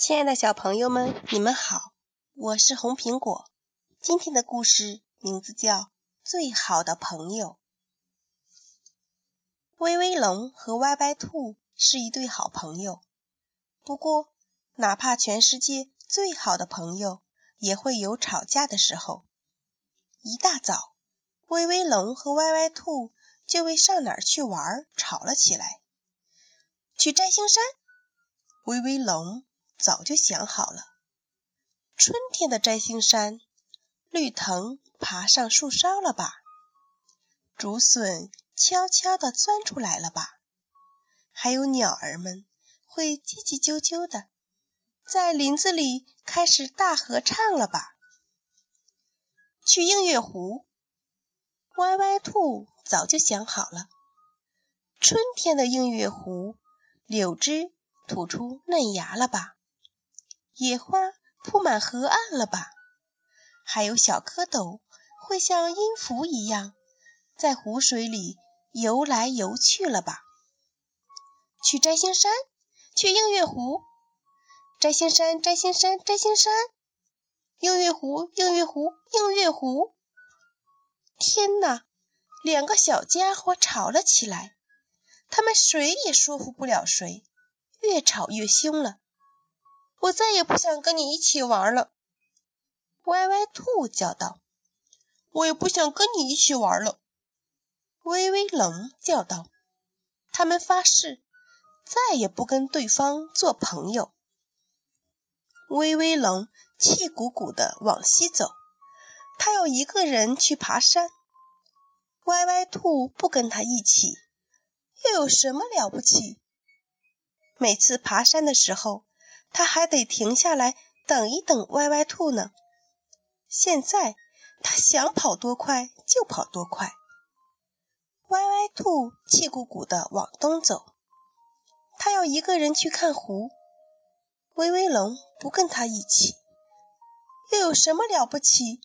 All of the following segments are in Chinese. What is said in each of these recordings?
亲爱的小朋友们，你们好，我是红苹果。今天的故事名字叫《最好的朋友》。威威龙和歪歪兔是一对好朋友，不过，哪怕全世界最好的朋友，也会有吵架的时候。一大早，威威龙和歪歪兔就为上哪儿去玩吵了起来。去摘星山，威威龙。早就想好了，春天的摘星山，绿藤爬上树梢了吧？竹笋悄悄地钻出来了吧？还有鸟儿们会叽叽啾啾的，在林子里开始大合唱了吧？去映月湖，歪歪兔早就想好了，春天的映月湖，柳枝吐出嫩芽了吧？野花铺满河岸了吧？还有小蝌蚪会像音符一样在湖水里游来游去了吧？去摘星山，去映月湖，摘星山，摘星山，摘星山，映月湖，映月湖，映月湖。天哪！两个小家伙吵了起来，他们谁也说服不了谁，越吵越凶了。我再也不想跟你一起玩了，歪歪兔叫道。我也不想跟你一起玩了，威威龙叫道。他们发誓再也不跟对方做朋友。威威龙气鼓鼓地往西走，他要一个人去爬山。歪歪兔不跟他一起，又有什么了不起？每次爬山的时候。他还得停下来等一等歪歪兔呢。现在他想跑多快就跑多快。歪歪兔气鼓鼓地往东走，他要一个人去看湖。威威龙不跟他一起，又有什么了不起？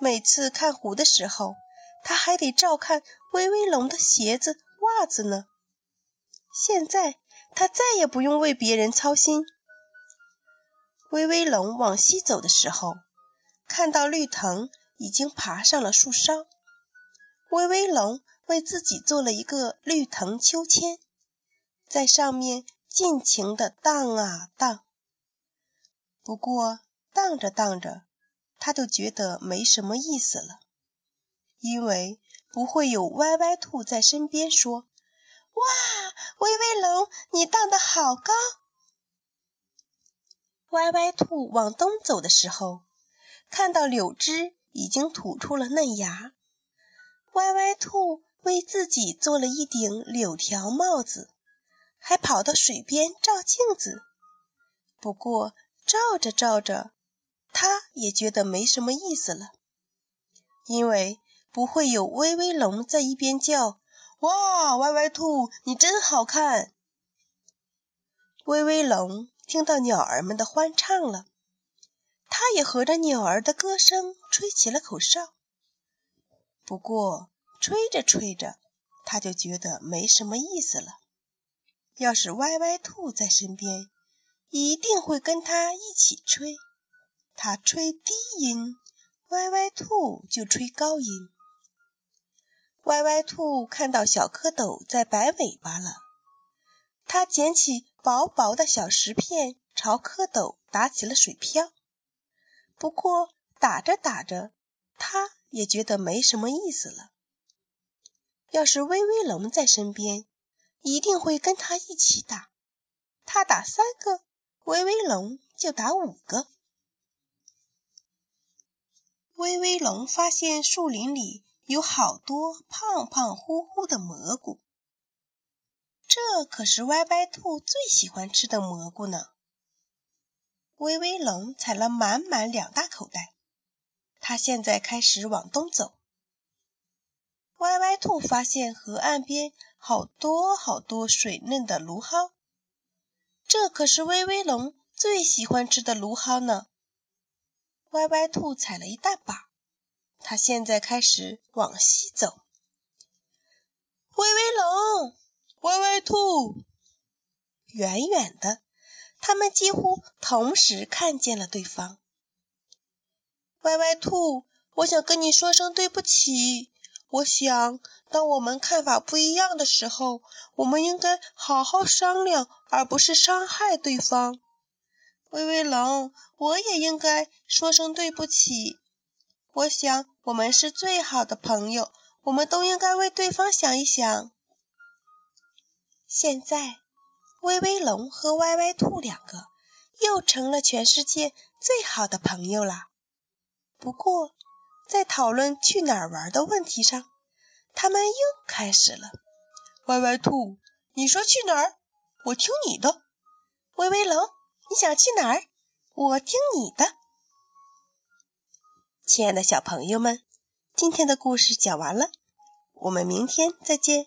每次看湖的时候，他还得照看威威龙的鞋子、袜子呢。现在。他再也不用为别人操心。威威龙往西走的时候，看到绿藤已经爬上了树梢。威威龙为自己做了一个绿藤秋千，在上面尽情地荡啊荡。不过荡着荡着，他就觉得没什么意思了，因为不会有歪歪兔在身边说。哇，威威龙，你荡得好高！歪歪兔往东走的时候，看到柳枝已经吐出了嫩芽。歪歪兔为自己做了一顶柳条帽子，还跑到水边照镜子。不过照着照着，他也觉得没什么意思了，因为不会有威威龙在一边叫。哇，歪歪兔，你真好看！威威龙听到鸟儿们的欢唱了，它也合着鸟儿的歌声吹起了口哨。不过吹着吹着，他就觉得没什么意思了。要是歪歪兔在身边，一定会跟它一起吹。它吹低音，歪歪兔就吹高音。歪歪兔看到小蝌蚪在摆尾巴了，它捡起薄薄的小石片，朝蝌蚪打起了水漂。不过打着打着，它也觉得没什么意思了。要是威威龙在身边，一定会跟他一起打。他打三个，威威龙就打五个。威威龙发现树林里。有好多胖胖乎乎的蘑菇，这可是歪歪兔最喜欢吃的蘑菇呢。威威龙采了满满两大口袋，他现在开始往东走。歪歪兔发现河岸边好多好多水嫩的芦蒿，这可是威威龙最喜欢吃的芦蒿呢。歪歪兔采了一大把。他现在开始往西走。威威龙，歪歪兔，远远的，他们几乎同时看见了对方。歪歪兔，我想跟你说声对不起。我想，当我们看法不一样的时候，我们应该好好商量，而不是伤害对方。威威龙，我也应该说声对不起。我想，我们是最好的朋友，我们都应该为对方想一想。现在，威威龙和歪歪兔两个又成了全世界最好的朋友啦。不过，在讨论去哪儿玩的问题上，他们又开始了。歪歪兔，你说去哪儿，我听你的。威威龙，你想去哪儿，我听你的。亲爱的小朋友们，今天的故事讲完了，我们明天再见。